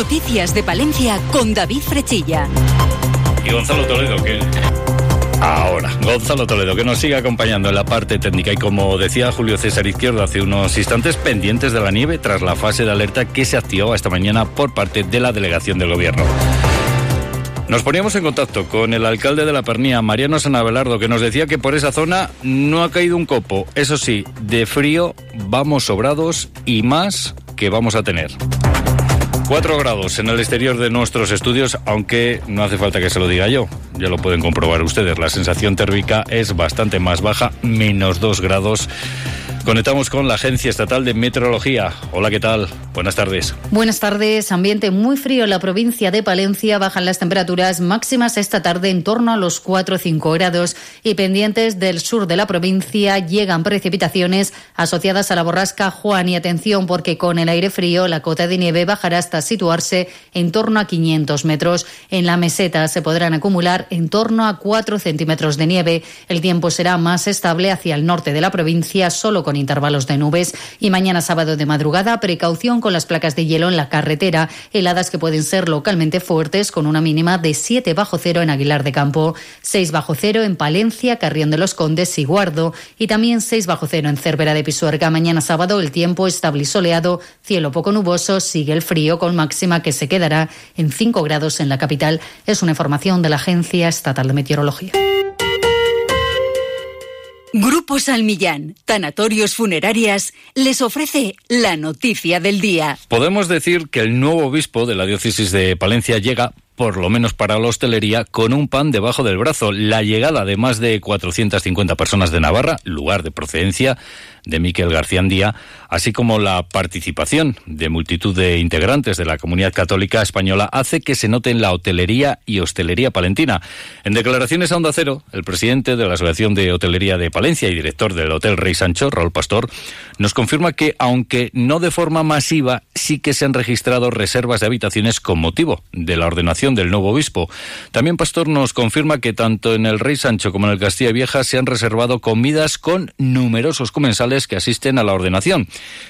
Noticias de Palencia con David Frechilla. Y Gonzalo Toledo, Ahora, Gonzalo Toledo, que nos sigue acompañando en la parte técnica y como decía Julio César Izquierdo hace unos instantes, pendientes de la nieve tras la fase de alerta que se activó esta mañana por parte de la delegación del gobierno. Nos poníamos en contacto con el alcalde de la Pernía, Mariano Sanabelardo, que nos decía que por esa zona no ha caído un copo. Eso sí, de frío vamos sobrados y más que vamos a tener. Cuatro grados en el exterior de nuestros estudios, aunque no hace falta que se lo diga yo. Ya lo pueden comprobar ustedes. La sensación térmica es bastante más baja, menos dos grados Conectamos con la Agencia Estatal de Meteorología. Hola, ¿qué tal? Buenas tardes. Buenas tardes. Ambiente muy frío en la provincia de Palencia. Bajan las temperaturas máximas esta tarde en torno a los 4 o 5 grados y pendientes del sur de la provincia llegan precipitaciones asociadas a la borrasca Juan. Y atención porque con el aire frío la cota de nieve bajará hasta situarse en torno a 500 metros. En la meseta se podrán acumular en torno a 4 centímetros de nieve. El tiempo será más estable hacia el norte de la provincia, solo con intervalos de nubes. Y mañana sábado de madrugada, precaución con las placas de hielo en la carretera, heladas que pueden ser localmente fuertes con una mínima de 7 bajo cero en Aguilar de Campo, 6 bajo cero en Palencia, Carrión de los Condes y Guardo, y también 6 bajo cero en Cervera de Pisuerga. Mañana sábado el tiempo estable y soleado, cielo poco nuboso, sigue el frío con máxima que se quedará en 5 grados en la capital. Es una información de la Agencia Estatal de Meteorología. Grupo Salmillán, Tanatorios Funerarias, les ofrece la noticia del día. Podemos decir que el nuevo obispo de la diócesis de Palencia llega por lo menos para la hostelería, con un pan debajo del brazo. La llegada de más de 450 personas de Navarra, lugar de procedencia de Miquel García Andía, así como la participación de multitud de integrantes de la comunidad católica española, hace que se note en la hotelería y hostelería palentina. En declaraciones a Onda Cero, el presidente de la Asociación de Hotelería de Palencia y director del Hotel Rey Sancho, Raúl Pastor, nos confirma que, aunque no de forma masiva, sí que se han registrado reservas de habitaciones con motivo de la ordenación del nuevo obispo. También Pastor nos confirma que tanto en el Rey Sancho como en el Castilla Vieja se han reservado comidas con numerosos comensales que asisten a la ordenación.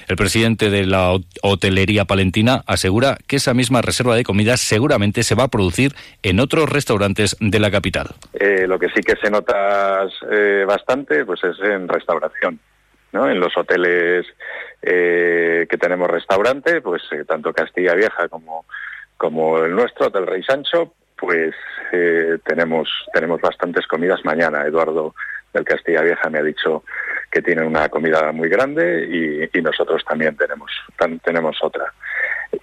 El presidente de la hotelería palentina asegura que esa misma reserva de comidas seguramente se va a producir en otros restaurantes de la capital. Eh, lo que sí que se nota eh, bastante pues es en restauración. ¿no? En los hoteles eh, que tenemos restaurante, pues tanto Castilla Vieja como como el nuestro, del Rey Sancho, pues eh, tenemos, tenemos bastantes comidas mañana. Eduardo del Castilla Vieja me ha dicho que tiene una comida muy grande y, nosotros también tenemos, tenemos otra.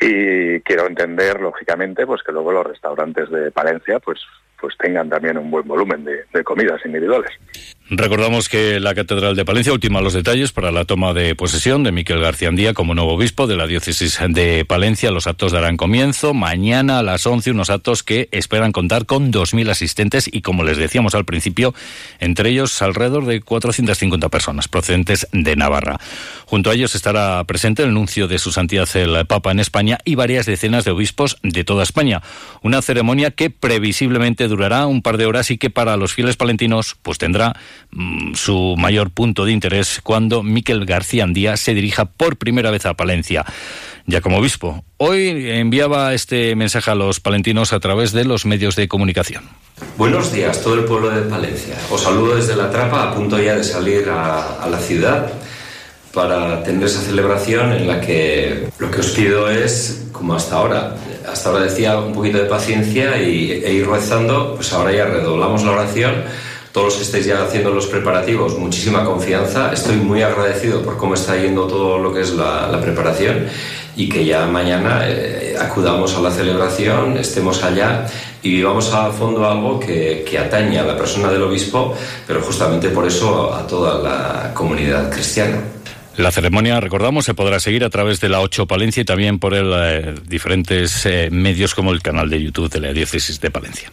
Y quiero entender, lógicamente, pues que luego los restaurantes de Palencia pues, pues tengan también un buen volumen de comidas individuales. Recordamos que la Catedral de Palencia ultima los detalles para la toma de posesión de Miquel García Andía como nuevo obispo de la diócesis de Palencia. Los actos darán comienzo mañana a las 11, unos actos que esperan contar con 2.000 asistentes y, como les decíamos al principio, entre ellos alrededor de 450 personas procedentes de Navarra. Junto a ellos estará presente el nuncio de su santidad el Papa en España y varias decenas de obispos de toda España. Una ceremonia que previsiblemente durará un par de horas y que para los fieles palentinos pues tendrá su mayor punto de interés cuando Miquel García Andía se dirija por primera vez a Palencia, ya como obispo. Hoy enviaba este mensaje a los palentinos a través de los medios de comunicación. Buenos días, todo el pueblo de Palencia. Os saludo desde la trapa, a punto ya de salir a, la ciudad para tener esa celebración en la que lo que os pido es, como hasta ahora, hasta ahora decía un poquito de paciencia y, e ir rezando, pues ahora ya redoblamos la oración todos los que estáis ya haciendo los preparativos, muchísima confianza. Estoy muy agradecido por cómo está yendo todo lo que es la, preparación y que ya mañana eh, acudamos a la celebración, estemos allá y vivamos a fondo algo que, que, atañe a la persona del obispo, pero justamente por eso a toda la comunidad cristiana. La ceremonia, recordamos, se podrá seguir a través de la 8 Palencia y también por el, eh, diferentes eh, medios como el canal de YouTube de la Diócesis de Palencia.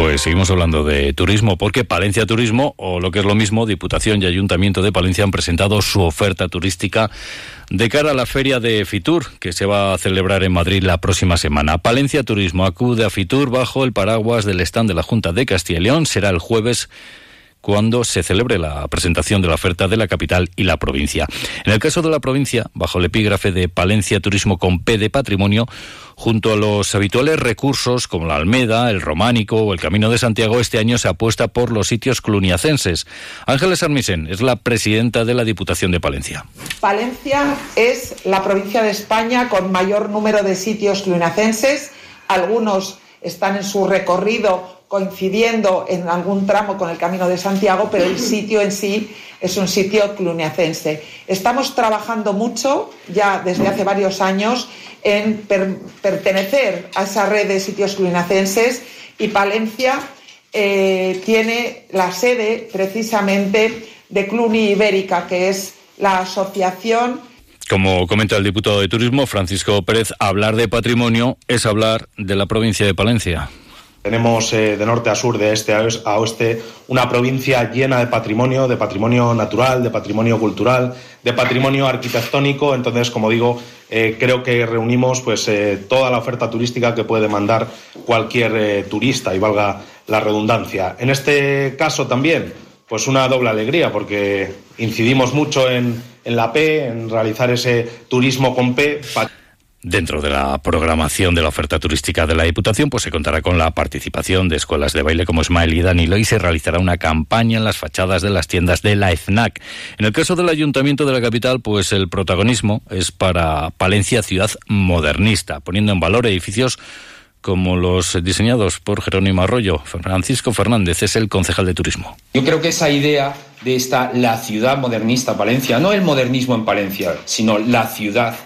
Pues seguimos hablando de turismo, porque Palencia Turismo, o lo que es lo mismo, Diputación y Ayuntamiento de Palencia han presentado su oferta turística de cara a la feria de Fitur, que se va a celebrar en Madrid la próxima semana. Palencia Turismo acude a Fitur bajo el paraguas del stand de la Junta de Castilla y León. Será el jueves cuando se celebre la presentación de la oferta de la capital y la provincia. En el caso de la provincia, bajo el epígrafe de Palencia Turismo con P de Patrimonio, junto a los habituales recursos como la Almeda, el Románico o el Camino de Santiago, este año se apuesta por los sitios cluniacenses. Ángeles Armisen es la presidenta de la Diputación de Palencia. Palencia es la provincia de España con mayor número de sitios cluniacenses. Algunos están en su recorrido coincidiendo en algún tramo con el Camino de Santiago, pero el sitio en sí es un sitio cluniacense. Estamos trabajando mucho, ya desde hace varios años, en pertenecer a esa red de sitios cluniacenses y Palencia eh, tiene la sede precisamente de Cluni Ibérica, que es la asociación como comenta el diputado de Turismo, Francisco Pérez, hablar de patrimonio es hablar de la provincia de Palencia. Tenemos eh, de norte a sur, de este a oeste, una provincia llena de patrimonio, de patrimonio natural, de patrimonio cultural, de patrimonio arquitectónico. Entonces, como digo, eh, creo que reunimos pues, eh, toda la oferta turística que puede mandar cualquier turista, y valga la redundancia. En este caso también, pues una doble alegría, porque incidimos mucho en la P, en realizar ese turismo con P. Dentro de la programación de la oferta turística de la Diputación, pues se contará con la participación de escuelas de baile como Smile y Danilo y se realizará una campaña en las fachadas de las tiendas de la EFNAC. En el caso del Ayuntamiento de la capital, pues el protagonismo es para Palencia Ciudad Modernista, poniendo en valor edificios como los diseñados por Jerónimo Arroyo. Francisco Fernández es el concejal de turismo. Yo creo que esa idea de esta la ciudad modernista Palencia, no el modernismo en Palencia, sino la ciudad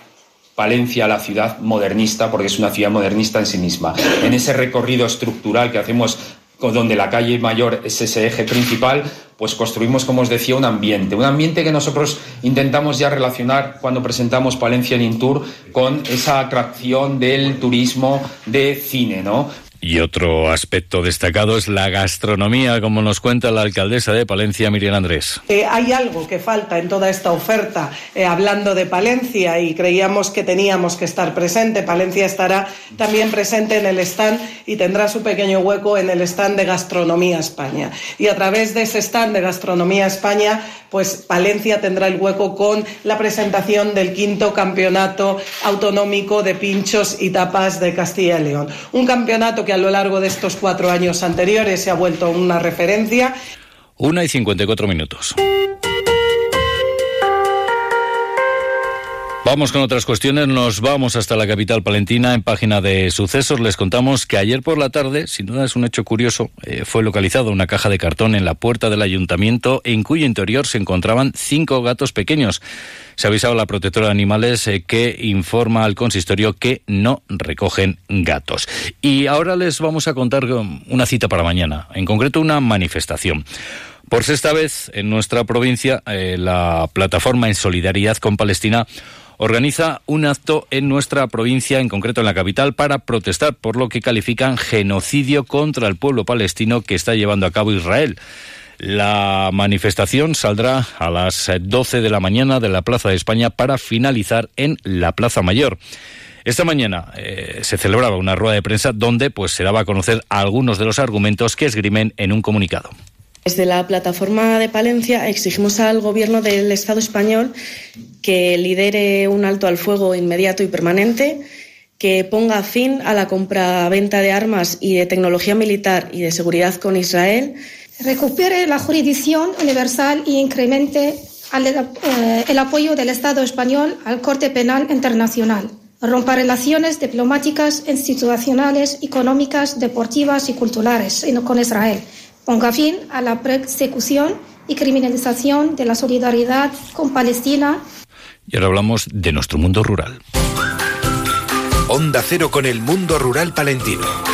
Palencia, la ciudad modernista, porque es una ciudad modernista en sí misma. En ese recorrido estructural que hacemos donde la calle mayor es ese eje principal, pues construimos, como os decía, un ambiente. Un ambiente que nosotros intentamos ya relacionar cuando presentamos Palencia en Intour con esa atracción del turismo de cine, ¿no? Y otro aspecto destacado es la gastronomía, como nos cuenta la alcaldesa de Palencia, Miriam Andrés. Eh, hay algo que falta en toda esta oferta, eh, hablando de Palencia, y creíamos que teníamos que estar presente. Palencia estará también presente en el stand y tendrá su pequeño hueco en el stand de Gastronomía España. Y a través de ese stand de Gastronomía España, pues Palencia tendrá el hueco con la presentación del quinto campeonato autonómico de pinchos y tapas de Castilla y León. Un campeonato que a lo largo de estos cuatro años anteriores se ha vuelto una referencia. Una y 54 minutos. Vamos con otras cuestiones, nos vamos hasta la capital palentina. En página de sucesos les contamos que ayer por la tarde, sin duda es un hecho curioso, eh, fue localizada una caja de cartón en la puerta del ayuntamiento en cuyo interior se encontraban cinco gatos pequeños. Se ha avisado a la protectora de animales eh, que informa al consistorio que no recogen gatos. Y ahora les vamos a contar una cita para mañana, en concreto una manifestación. Por sexta vez en nuestra provincia, eh, la plataforma en solidaridad con Palestina organiza un acto en nuestra provincia, en concreto en la capital, para protestar por lo que califican genocidio contra el pueblo palestino que está llevando a cabo Israel. La manifestación saldrá a las 12 de la mañana de la Plaza de España para finalizar en la Plaza Mayor. Esta mañana eh, se celebraba una rueda de prensa donde pues, se daba a conocer algunos de los argumentos que esgrimen en un comunicado. Desde la plataforma de Palencia exigimos al Gobierno del Estado español que lidere un alto al fuego inmediato y permanente, que ponga fin a la compra-venta de armas y de tecnología militar y de seguridad con Israel. Recupere la jurisdicción universal y incremente eh, el apoyo del Estado español al Corte Penal Internacional. Rompa relaciones diplomáticas, institucionales, económicas, deportivas y culturales con Israel ponga fin a la persecución y criminalización de la solidaridad con Palestina. Y ahora hablamos de nuestro mundo rural. Onda Cero con el mundo rural palentino.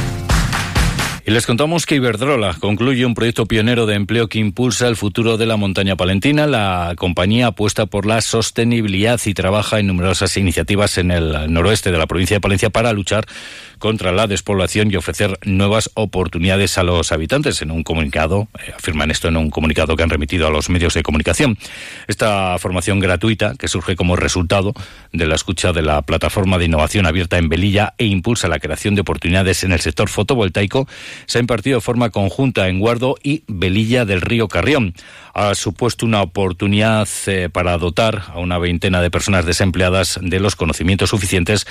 Y les contamos que Iberdrola concluye un proyecto pionero de empleo que impulsa el futuro de la montaña palentina. La compañía apuesta por la sostenibilidad y trabaja en numerosas iniciativas en el noroeste de la provincia de Palencia para luchar contra la despoblación y ofrecer nuevas oportunidades a los habitantes. En un comunicado, eh, afirman esto en un comunicado que han remitido a los medios de comunicación. Esta formación gratuita, que surge como resultado de la escucha de la plataforma de innovación abierta en Belilla e impulsa la creación de oportunidades en el sector fotovoltaico, se ha impartido de forma conjunta en Guardo y Belilla del Río Carrión. Ha supuesto una oportunidad eh, para dotar a una veintena de personas desempleadas de los conocimientos suficientes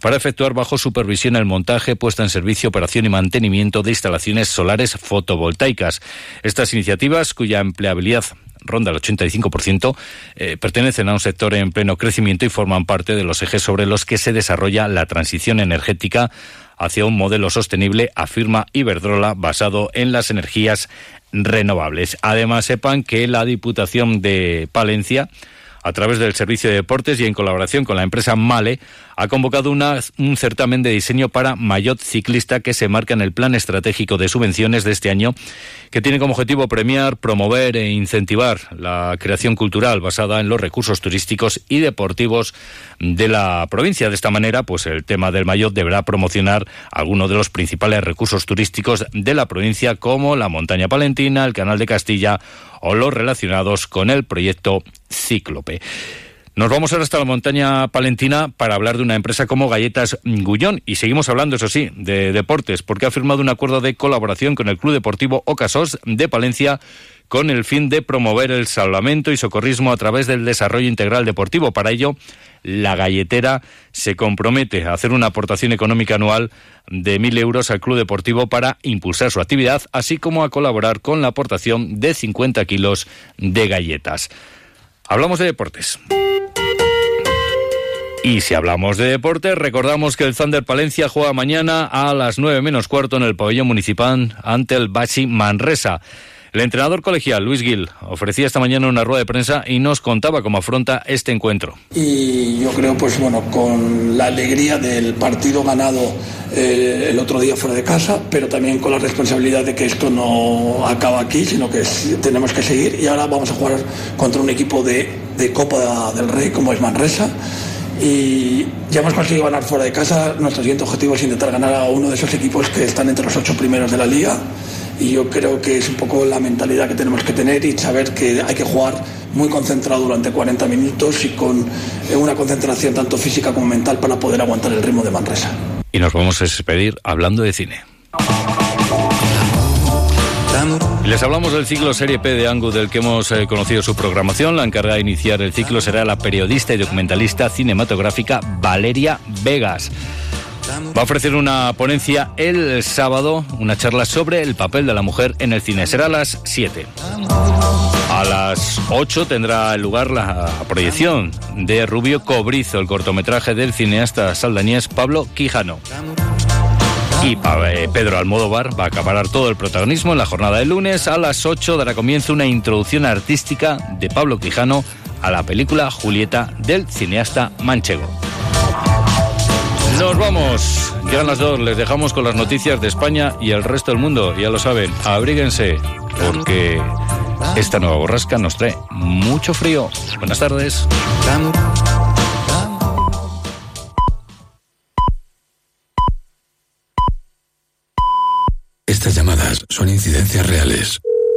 para efectuar bajo supervisión el montaje, puesta en servicio, operación y mantenimiento de instalaciones solares fotovoltaicas. Estas iniciativas, cuya empleabilidad ronda el 85%, eh, pertenecen a un sector en pleno crecimiento y forman parte de los ejes sobre los que se desarrolla la transición energética hacia un modelo sostenible, afirma Iberdrola, basado en las energías renovables. Además, sepan que la Diputación de Palencia a través del Servicio de Deportes y en colaboración con la empresa Male, ha convocado un certamen de diseño para Mayot Ciclista que se marca en el Plan Estratégico de Subvenciones de este año, que tiene como objetivo premiar, promover e incentivar la creación cultural basada en los recursos turísticos y deportivos de la provincia. De esta manera, pues el tema del Mayot deberá promocionar algunos de los principales recursos turísticos de la provincia, como la montaña palentina, el canal de Castilla o los relacionados con el proyecto Cíclope. Nos vamos ahora hasta la montaña palentina para hablar de una empresa como Galletas Gullón y seguimos hablando, eso sí, de deportes, porque ha firmado un acuerdo de colaboración con el Club Deportivo Ocasos de Palencia con el fin de promover el salvamento y socorrismo a través del desarrollo integral deportivo. Para ello, la galletera se compromete a hacer una aportación económica anual de mil euros al Club Deportivo para impulsar su actividad, así como a colaborar con la aportación de 50 kilos de galletas. Hablamos de deportes. Y si hablamos de deportes, recordamos que el Thunder Palencia juega mañana a las 9 menos cuarto en el pabellón municipal ante el Bachi Manresa. El entrenador colegial, Luis Gil, ofrecía esta mañana una rueda de prensa y nos contaba cómo afronta este encuentro. Y yo creo, pues bueno, con la alegría del partido ganado eh, el otro día fuera de casa, pero también con la responsabilidad de que esto no acaba aquí, sino que tenemos que seguir. Y ahora vamos a jugar contra un equipo de, de Copa del Rey como es Manresa y ya hemos conseguido ganar fuera de casa. Nuestro siguiente objetivo es intentar ganar a uno de esos equipos que están entre los ocho primeros de la liga y yo creo que es un poco la mentalidad que tenemos que tener y saber que hay que jugar muy concentrado durante 40 minutos y con eh, una concentración tanto física como mental para poder aguantar el ritmo de Manresa. Y nos vamos a despedir hablando de cine. Les hablamos del ciclo Serie P de Angu del que hemos eh, conocido su programación. La encargada de iniciar el ciclo será la periodista y documentalista cinematográfica Valeria Vegas. Va a ofrecer una ponencia el sábado, una charla sobre el papel de la mujer en el cine. Será a las 7. A las 8 tendrá lugar la proyección de Rubio Cobrizo, el cortometraje del cineasta saldañés Pablo Quijano. Y eh, Pedro Almodóvar va a acabar todo el protagonismo en la jornada de lunes. A las 8 dará comienzo una introducción artística de Pablo Quijano a la película Julieta del cineasta manchego. Nos vamos. Llegan las dos. Les dejamos con las noticias de España y el resto del mundo. Ya lo saben, abríguense porque esta nueva borrasca nos trae mucho frío. Buenas tardes. Estas llamadas son incidencias reales.